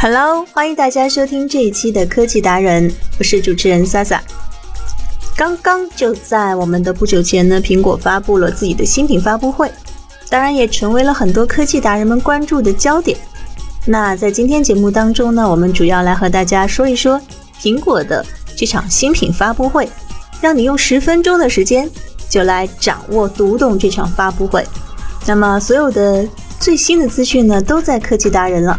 Hello，欢迎大家收听这一期的科技达人，我是主持人萨萨。刚刚就在我们的不久前呢，苹果发布了自己的新品发布会，当然也成为了很多科技达人们关注的焦点。那在今天节目当中呢，我们主要来和大家说一说苹果的这场新品发布会，让你用十分钟的时间就来掌握读懂这场发布会。那么所有的最新的资讯呢，都在科技达人了。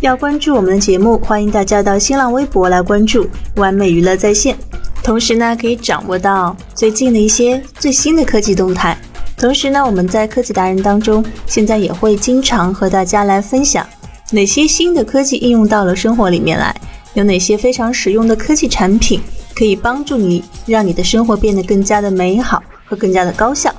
要关注我们的节目，欢迎大家到新浪微博来关注“完美娱乐在线”，同时呢，可以掌握到最近的一些最新的科技动态。同时呢，我们在科技达人当中，现在也会经常和大家来分享哪些新的科技应用到了生活里面来，有哪些非常实用的科技产品可以帮助你，让你的生活变得更加的美好和更加的高效。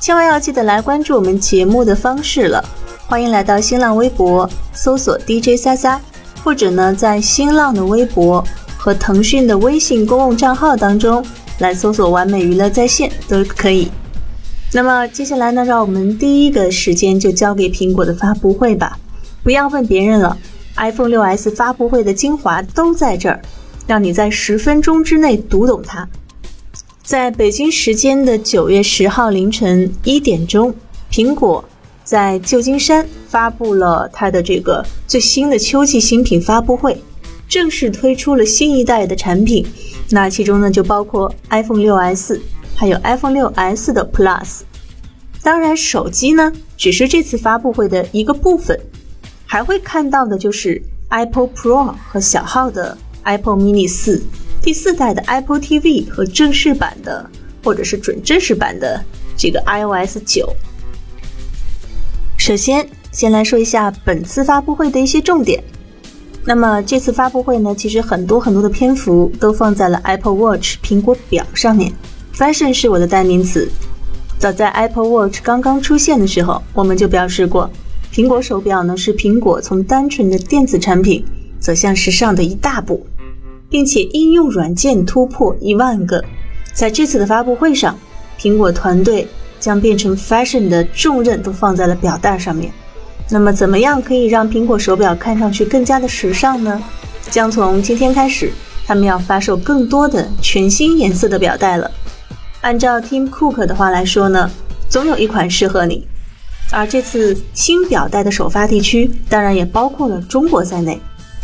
千万要记得来关注我们节目的方式了。欢迎来到新浪微博搜索 DJ 三三，或者呢，在新浪的微博和腾讯的微信公共账号当中来搜索“完美娱乐在线”都可以。那么接下来呢，让我们第一个时间就交给苹果的发布会吧。不要问别人了，iPhone 6s 发布会的精华都在这儿，让你在十分钟之内读懂它。在北京时间的九月十号凌晨一点钟，苹果。在旧金山发布了它的这个最新的秋季新品发布会，正式推出了新一代的产品。那其中呢，就包括 iPhone 6s，还有 iPhone 6s 的 Plus。当然，手机呢只是这次发布会的一个部分，还会看到的就是 Apple Pro 和小号的 Apple Mini 四，第四代的 Apple TV 和正式版的或者是准正式版的这个 iOS 九。首先，先来说一下本次发布会的一些重点。那么这次发布会呢，其实很多很多的篇幅都放在了 Apple Watch 苹果表上面。Fashion 是我的代名词。早在 Apple Watch 刚刚出现的时候，我们就表示过，苹果手表呢是苹果从单纯的电子产品走向时尚的一大步，并且应用软件突破一万个。在这次的发布会上，苹果团队。将变成 fashion 的重任都放在了表带上面。那么，怎么样可以让苹果手表看上去更加的时尚呢？将从今天开始，他们要发售更多的全新颜色的表带了。按照 Tim Cook 的话来说呢，总有一款适合你。而这次新表带的首发地区，当然也包括了中国在内。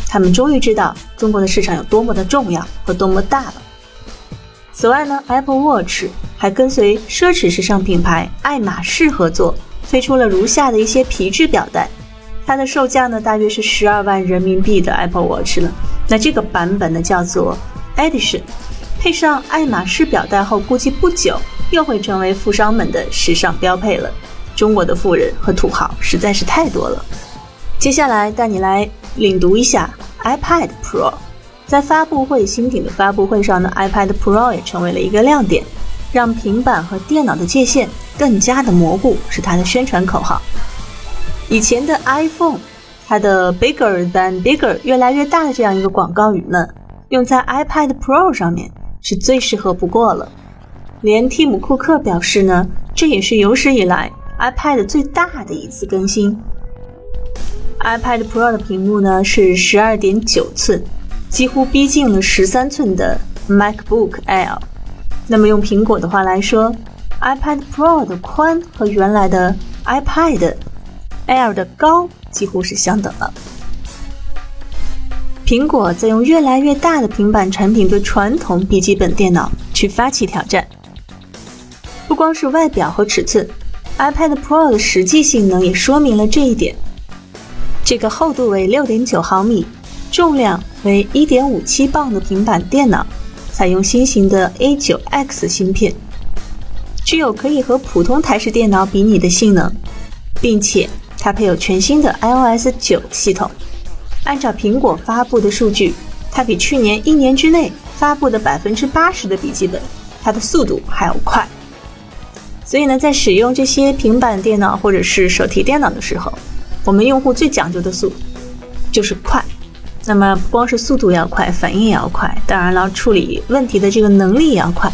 他们终于知道中国的市场有多么的重要和多么大了。此外呢，Apple Watch。还跟随奢侈时尚品牌爱马仕合作，推出了如下的一些皮质表带。它的售价呢，大约是十二万人民币的 Apple Watch 了。那这个版本呢，叫做 Edition，配上爱马仕表带后，估计不久又会成为富商们的时尚标配了。中国的富人和土豪实在是太多了。接下来带你来领读一下 iPad Pro。在发布会新品的发布会上呢，iPad Pro 也成为了一个亮点。让平板和电脑的界限更加的模糊，是它的宣传口号。以前的 iPhone，它的 bigger than bigger 越来越大的这样一个广告语呢，用在 iPad Pro 上面是最适合不过了。连蒂姆·库克表示呢，这也是有史以来 iPad 最大的一次更新。iPad Pro 的屏幕呢是十二点九寸，几乎逼近了十三寸的 MacBook Air。那么用苹果的话来说，iPad Pro 的宽和原来的 iPad Air 的高几乎是相等了。苹果在用越来越大的平板产品对传统笔记本电脑去发起挑战。不光是外表和尺寸，iPad Pro 的实际性能也说明了这一点。这个厚度为六点九毫米、重量为一点五七磅的平板电脑。采用新型的 A9X 芯片，具有可以和普通台式电脑比拟的性能，并且它配有全新的 iOS 9系统。按照苹果发布的数据，它比去年一年之内发布的百分之八十的笔记本，它的速度还要快。所以呢，在使用这些平板电脑或者是手提电脑的时候，我们用户最讲究的速就是快。那么不光是速度要快，反应也要快，当然了，处理问题的这个能力也要快。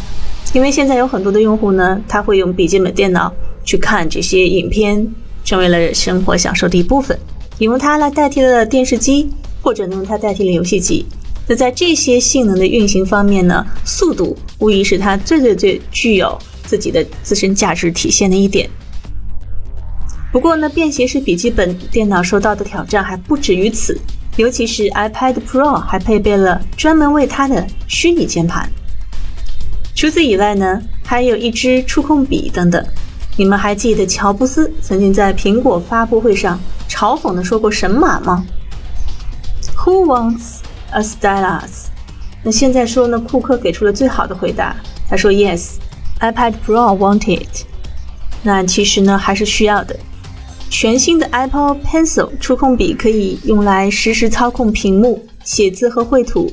因为现在有很多的用户呢，他会用笔记本电脑去看这些影片，成为了生活享受的一部分。你用它来代替了电视机，或者用它代替了游戏机。那在这些性能的运行方面呢，速度无疑是它最最最具有自己的自身价值体现的一点。不过呢，便携式笔记本电脑受到的挑战还不止于此。尤其是 iPad Pro 还配备了专门为它的虚拟键盘。除此以外呢，还有一支触控笔等等。你们还记得乔布斯曾经在苹果发布会上嘲讽的说过神马吗？Who wants a stylus？那现在说呢，库克给出了最好的回答，他说 Yes，iPad Pro want it。那其实呢，还是需要的。全新的 Apple Pencil 触控笔可以用来实时操控屏幕、写字和绘图，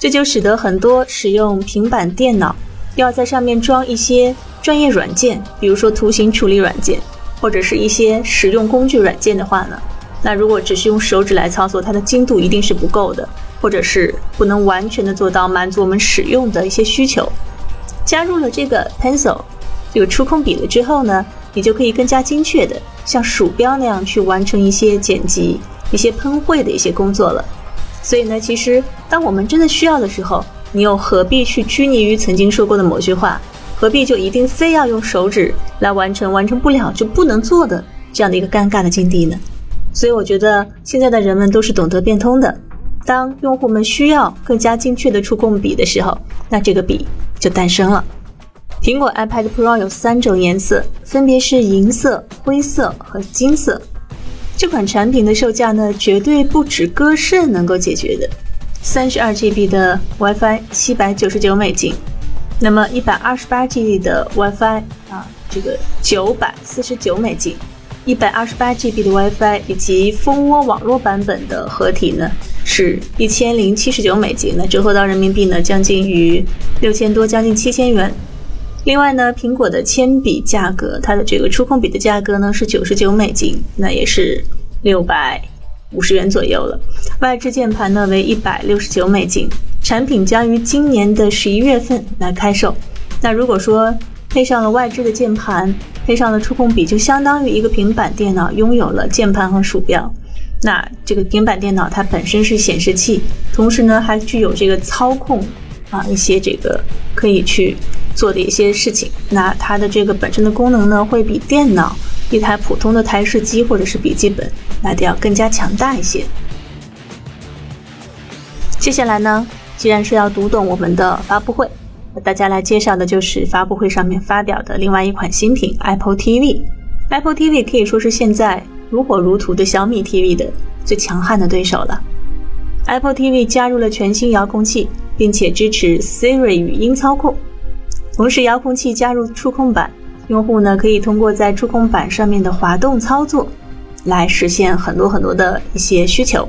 这就使得很多使用平板电脑要在上面装一些专业软件，比如说图形处理软件，或者是一些实用工具软件的话呢，那如果只是用手指来操作，它的精度一定是不够的，或者是不能完全的做到满足我们使用的一些需求。加入了这个 Pencil 这个触控笔了之后呢？你就可以更加精确的像鼠标那样去完成一些剪辑、一些喷绘的一些工作了。所以呢，其实当我们真的需要的时候，你又何必去拘泥于曾经说过的某句话？何必就一定非要用手指来完成，完成不了就不能做的这样的一个尴尬的境地呢？所以我觉得现在的人们都是懂得变通的。当用户们需要更加精确的触控笔的时候，那这个笔就诞生了。苹果 iPad Pro 有三种颜色，分别是银色、灰色和金色。这款产品的售价呢，绝对不止歌肾能够解决的。三十二 GB 的 WiFi 七百九十九美金，那么一百二十八 GB 的 WiFi 啊，这个九百四十九美金。一百二十八 GB 的 WiFi 以及蜂窝网络版本的合体呢，是一千零七十九美金，那折合到人民币呢，将近于六千多，将近七千元。另外呢，苹果的铅笔价格，它的这个触控笔的价格呢是九十九美金，那也是六百五十元左右了。外置键盘呢为一百六十九美金，产品将于今年的十一月份来开售。那如果说配上了外置的键盘，配上了触控笔，就相当于一个平板电脑拥有了键盘和鼠标。那这个平板电脑它本身是显示器，同时呢还具有这个操控啊一些这个可以去。做的一些事情，那它的这个本身的功能呢，会比电脑一台普通的台式机或者是笔记本来的要更加强大一些。接下来呢，既然是要读懂我们的发布会，和大家来介绍的就是发布会上面发表的另外一款新品 Apple TV。Apple TV 可以说是现在如火如荼的小米 TV 的最强悍的对手了。Apple TV 加入了全新遥控器，并且支持 Siri 语音操控。同时，遥控器加入触控板，用户呢可以通过在触控板上面的滑动操作，来实现很多很多的一些需求。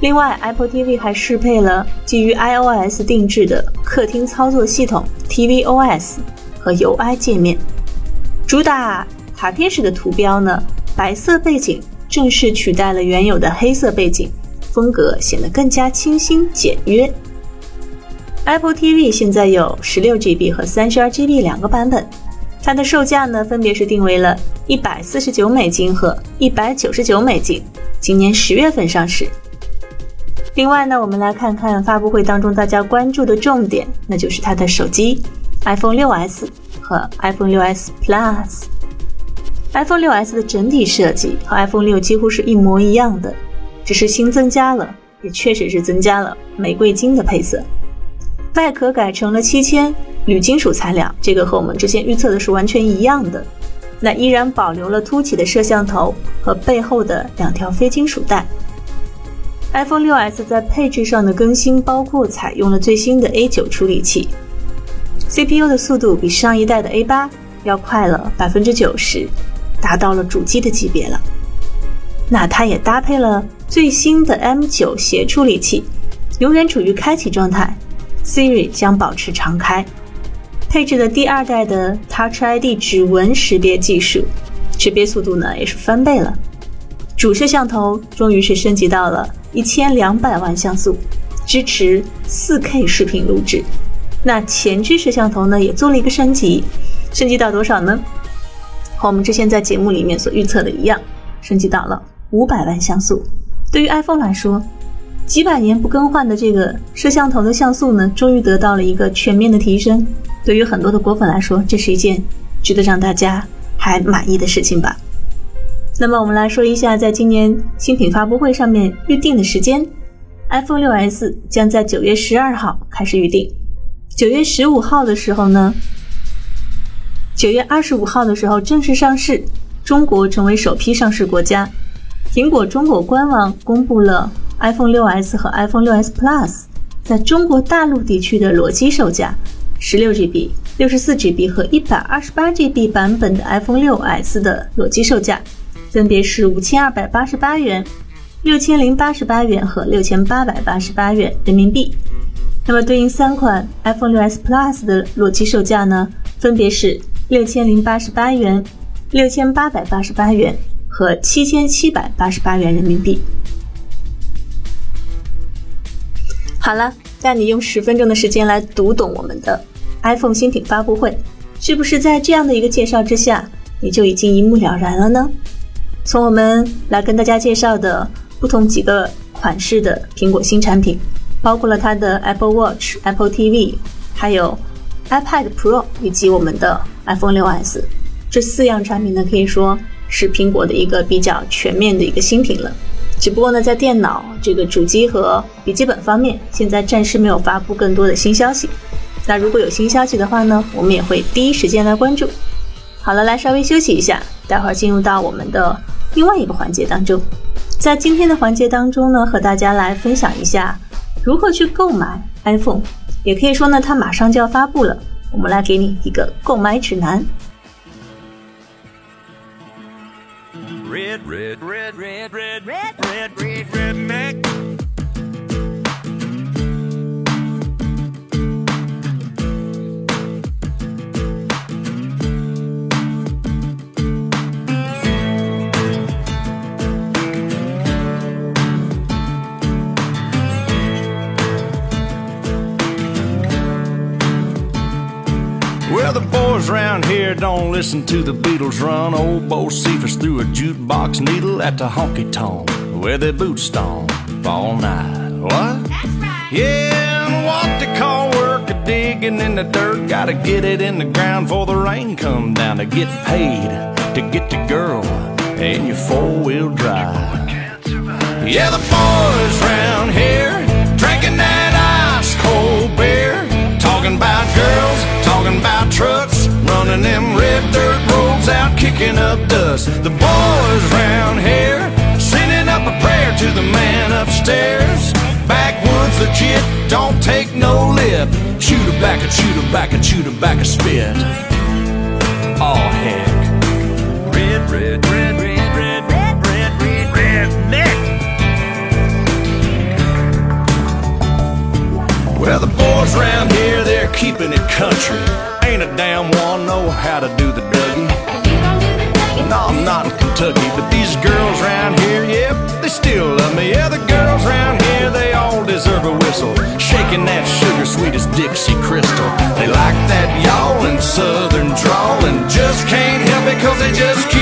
另外，Apple TV 还适配了基于 iOS 定制的客厅操作系统 tvOS 和 UI 界面。主打卡片式的图标呢，白色背景正式取代了原有的黑色背景，风格显得更加清新简约。Apple TV 现在有十六 GB 和三十二 GB 两个版本，它的售价呢分别是定为了一百四十九美金和一百九十九美金，今年十月份上市。另外呢，我们来看看发布会当中大家关注的重点，那就是它的手机 iPhone 6s 和 iPhone 6s Plus。iPhone 6s 的整体设计和 iPhone 6几乎是一模一样的，只是新增加了，也确实是增加了玫瑰金的配色。外壳改成了七千铝金属材料，这个和我们之前预测的是完全一样的。那依然保留了凸起的摄像头和背后的两条非金属带。iPhone 6s 在配置上的更新包括采用了最新的 A9 处理器，CPU 的速度比上一代的 A8 要快了百分之九十，达到了主机的级别了。那它也搭配了最新的 M9 协处理器，永远处于开启状态，Siri 将保持常开。配置的第二代的 Touch ID 指纹识别技术，识别速度呢也是翻倍了。主摄像头终于是升级到了一千两百万像素，支持四 K 视频录制。那前置摄像头呢也做了一个升级，升级到多少呢？和我们之前在节目里面所预测的一样，升级到了五百万像素。对于 iPhone 来说，几百年不更换的这个摄像头的像素呢，终于得到了一个全面的提升。对于很多的果粉来说，这是一件值得让大家还满意的事情吧。那么我们来说一下，在今年新品发布会上面预定的时间，iPhone 6s 将在九月十二号开始预定，九月十五号的时候呢，九月二十五号的时候正式上市，中国成为首批上市国家。苹果中国官网公布了 iPhone 6s 和 iPhone 6s Plus 在中国大陆地区的裸机售价，16GB、64GB 和 128GB 版本的 iPhone 6s 的裸机售价，分别是五千二百八十八元、六千零八十八元和六千八百八十八元人民币。那么对应三款 iPhone 6s Plus 的裸机售价呢，分别是六千零八十八元、六千八百八十八元和七千七百八十八元人民币。好了，带你用十分钟的时间来读懂我们的。iPhone 新品发布会，是不是在这样的一个介绍之下，你就已经一目了然了呢？从我们来跟大家介绍的不同几个款式的苹果新产品，包括了它的 Apple Watch、Apple TV，还有 iPad Pro 以及我们的 iPhone 6s，这四样产品呢，可以说是苹果的一个比较全面的一个新品了。只不过呢，在电脑这个主机和笔记本方面，现在暂时没有发布更多的新消息。那如果有新消息的话呢，我们也会第一时间来关注。好了，来稍微休息一下，待会儿进入到我们的另外一个环节当中。在今天的环节当中呢，和大家来分享一下如何去购买 iPhone，也可以说呢，它马上就要发布了，我们来给你一个购买指南。Red, red, red, red, red, red, red, red, red Boys round here don't listen to the Beatles run. Old Bo Cephas threw a jukebox needle at the honky tonk where they boot stomp all night. What? That's right. Yeah, and what they call work a digging in the dirt. Gotta get it in the ground before the rain come down to get paid to get the girl in your four wheel drive. Yeah, the boys round here kicking up dust. The boys round here sending up a prayer to the man upstairs. Backwoods legit, don't take no lip. Shoot her back and shoot her back and shoot her back a spit. Oh heck. Red, red, red, red, red, red, red, red. Well, the boys round here, they're keeping it country. Ain't a damn one know how to do the Dougie. No, I'm not in Kentucky, but these girls round here, yep, they still love me. Yeah, the girls round here, they all deserve a whistle. Shaking that sugar sweet as Dixie Crystal. They like that yawling southern drawl and just can't help it cause they just keep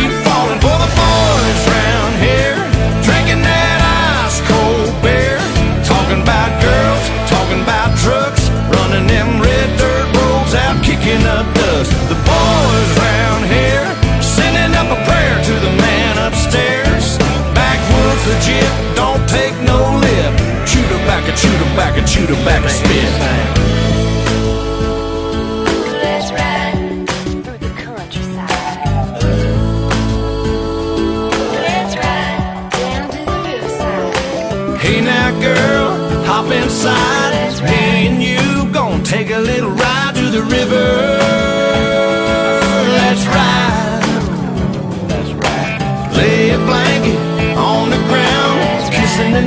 chew tobacco, chew tobacco, spit. The the. Hey now, girl, hop inside. Me and you gonna take a little ride to the river.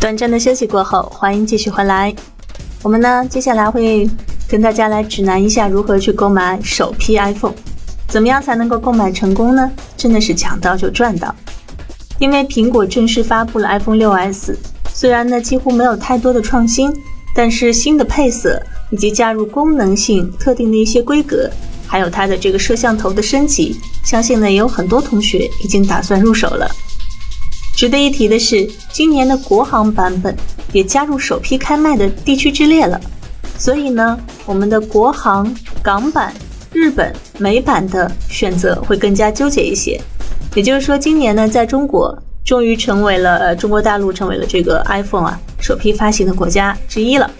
短暂的休息过后，欢迎继续回来。我们呢，接下来会跟大家来指南一下如何去购买首批 iPhone，怎么样才能够购买成功呢？真的是抢到就赚到。因为苹果正式发布了 iPhone 6s，虽然呢几乎没有太多的创新，但是新的配色以及加入功能性特定的一些规格，还有它的这个摄像头的升级，相信呢也有很多同学已经打算入手了。值得一提的是，今年的国行版本也加入首批开卖的地区之列了，所以呢，我们的国行、港版、日本、美版的选择会更加纠结一些。也就是说，今年呢，在中国终于成为了呃中国大陆成为了这个 iPhone 啊首批发行的国家之一了。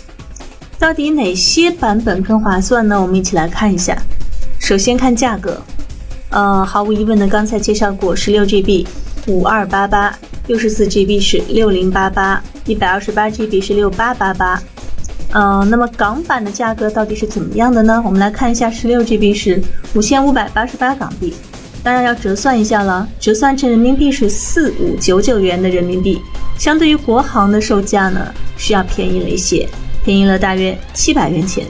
到底哪些版本更划算呢？我们一起来看一下。首先看价格，呃，毫无疑问的，刚才介绍过，十六 GB 五二八八，六十四 GB 是六零八八，一百二十八 GB 是六八八八。嗯，那么港版的价格到底是怎么样的呢？我们来看一下，十六 GB 是五千五百八十八港币，当然要折算一下了，折算成人民币是四五九九元的人民币，相对于国行的售价呢，是要便宜了一些，便宜了大约七百元钱。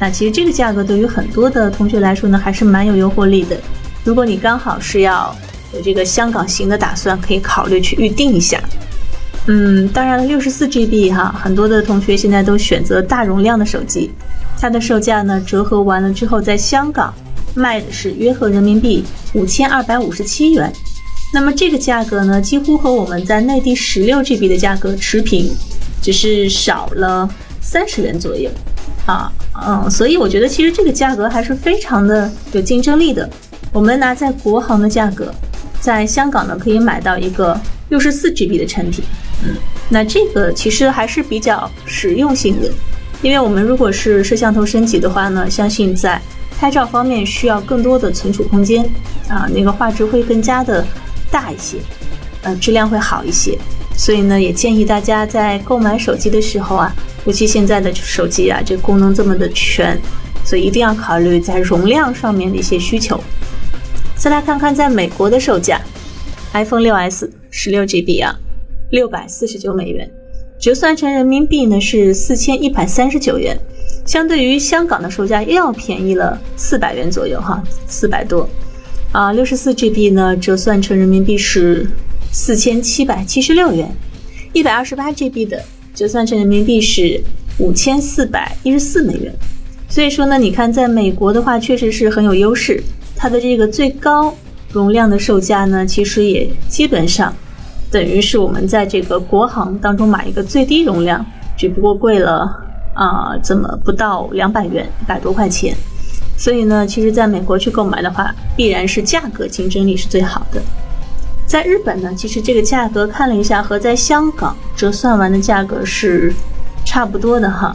那其实这个价格对于很多的同学来说呢，还是蛮有诱惑力的。如果你刚好是要有这个香港行的打算，可以考虑去预定一下。嗯，当然了，六十四 GB 哈，很多的同学现在都选择大容量的手机，它的售价呢折合完了之后，在香港卖的是约合人民币五千二百五十七元。那么这个价格呢，几乎和我们在内地十六 GB 的价格持平，只是少了三十元左右。啊，嗯，所以我觉得其实这个价格还是非常的有竞争力的。我们拿在国行的价格，在香港呢可以买到一个六十四 GB 的产品，嗯，那这个其实还是比较实用性的，因为我们如果是摄像头升级的话呢，相信在拍照方面需要更多的存储空间，啊，那个画质会更加的大一些，呃，质量会好一些。所以呢，也建议大家在购买手机的时候啊，尤其现在的手机啊，这功能这么的全，所以一定要考虑在容量上面的一些需求。再来看看在美国的售价，iPhone 6s 十六 GB 啊，六百四十九美元，折算成人民币呢是四千一百三十九元，相对于香港的售价又要便宜了四百元左右哈，四百多。啊，六十四 GB 呢，折算成人民币是四千七百七十六元；一百二十八 GB 的折算成人民币是五千四百一十四美元。所以说呢，你看，在美国的话，确实是很有优势。它的这个最高容量的售价呢，其实也基本上等于是我们在这个国行当中买一个最低容量，只不过贵了啊，怎么不到两百元，一百多块钱。所以呢，其实在美国去购买的话，必然是价格竞争力是最好的。在日本呢，其实这个价格看了一下，和在香港折算完的价格是差不多的哈。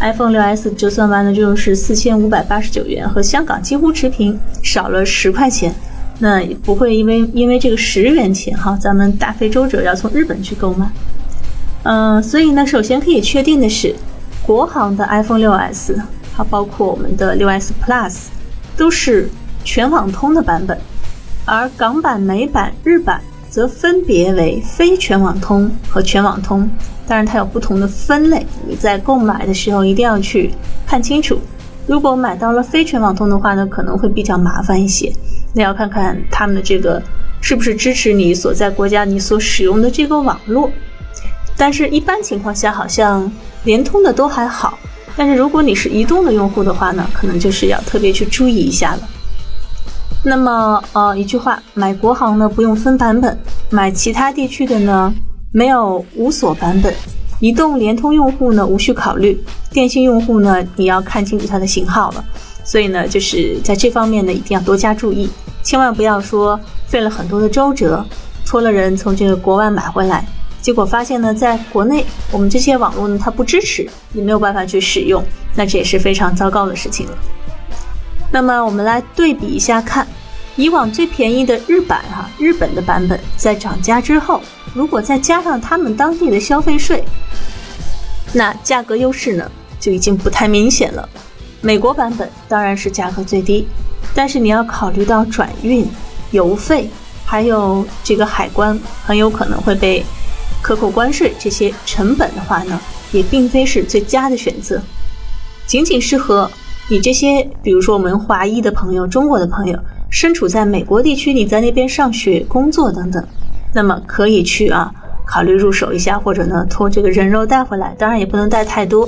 iPhone 6s 折算完了就是四千五百八十九元，和香港几乎持平，少了十块钱。那不会因为因为这个十元钱哈，咱们大费周折要从日本去购买。嗯，所以呢，首先可以确定的是，国行的 iPhone 6s。它包括我们的 6s Plus，都是全网通的版本，而港版、美版、日版则分别为非全网通和全网通。当然，它有不同的分类，你在购买的时候一定要去看清楚。如果买到了非全网通的话呢，可能会比较麻烦一些。那要看看他们的这个是不是支持你所在国家你所使用的这个网络。但是，一般情况下，好像联通的都还好。但是如果你是移动的用户的话呢，可能就是要特别去注意一下了。那么，呃，一句话，买国行呢不用分版本，买其他地区的呢没有无锁版本。移动、联通用户呢无需考虑，电信用户呢你要看清楚它的型号了。所以呢，就是在这方面呢一定要多加注意，千万不要说费了很多的周折，托了人从这个国外买回来。结果发现呢，在国内我们这些网络呢，它不支持，也没有办法去使用，那这也是非常糟糕的事情了。那么我们来对比一下看，以往最便宜的日版哈，日本的版本在涨价之后，如果再加上他们当地的消费税，那价格优势呢就已经不太明显了。美国版本当然是价格最低，但是你要考虑到转运、邮费，还有这个海关，很有可能会被。克扣关税这些成本的话呢，也并非是最佳的选择，仅仅适合你这些，比如说我们华裔的朋友、中国的朋友，身处在美国地区，你在那边上学、工作等等，那么可以去啊考虑入手一下，或者呢托这个人肉带回来，当然也不能带太多。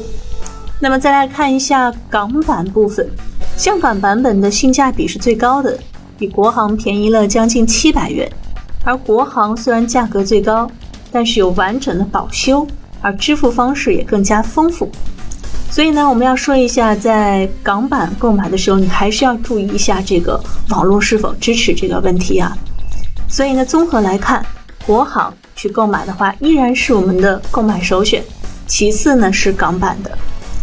那么再来看一下港版部分，香港版本的性价比是最高的，比国行便宜了将近七百元，而国行虽然价格最高。但是有完整的保修，而支付方式也更加丰富。所以呢，我们要说一下，在港版购买的时候，你还是要注意一下这个网络是否支持这个问题啊。所以呢，综合来看，国行去购买的话，依然是我们的购买首选。其次呢是港版的，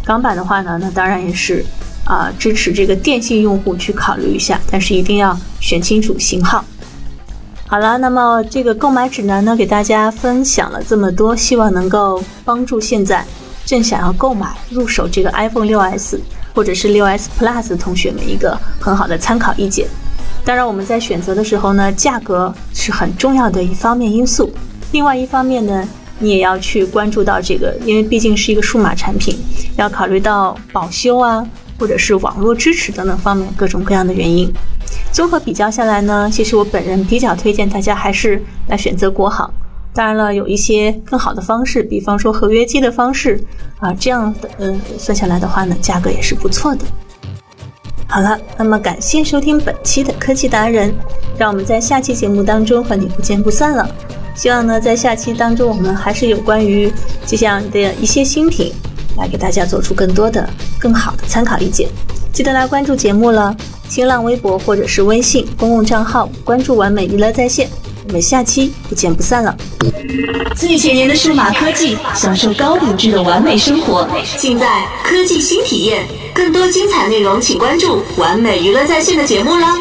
港版的话呢，那当然也是啊支持这个电信用户去考虑一下，但是一定要选清楚型号。好了，那么这个购买指南呢，给大家分享了这么多，希望能够帮助现在正想要购买入手这个 iPhone 6s 或者是 6s Plus 的同学们一个很好的参考意见。当然，我们在选择的时候呢，价格是很重要的一方面因素。另外一方面呢，你也要去关注到这个，因为毕竟是一个数码产品，要考虑到保修啊，或者是网络支持等等方面各种各样的原因。综合比较下来呢，其实我本人比较推荐大家还是来选择国行。当然了，有一些更好的方式，比方说合约机的方式啊，这样的嗯算下来的话呢，价格也是不错的。好了，那么感谢收听本期的科技达人，让我们在下期节目当中和你不见不散了。希望呢，在下期当中我们还是有关于这样的一些新品，来给大家做出更多的、更好的参考意见。记得来关注节目了。新浪微博或者是微信公共账号关注完美娱乐在线，我们下期不见不散了。最前沿的数码科技，享受高品质的完美生活，尽在科技新体验。更多精彩内容，请关注完美娱乐在线的节目啦。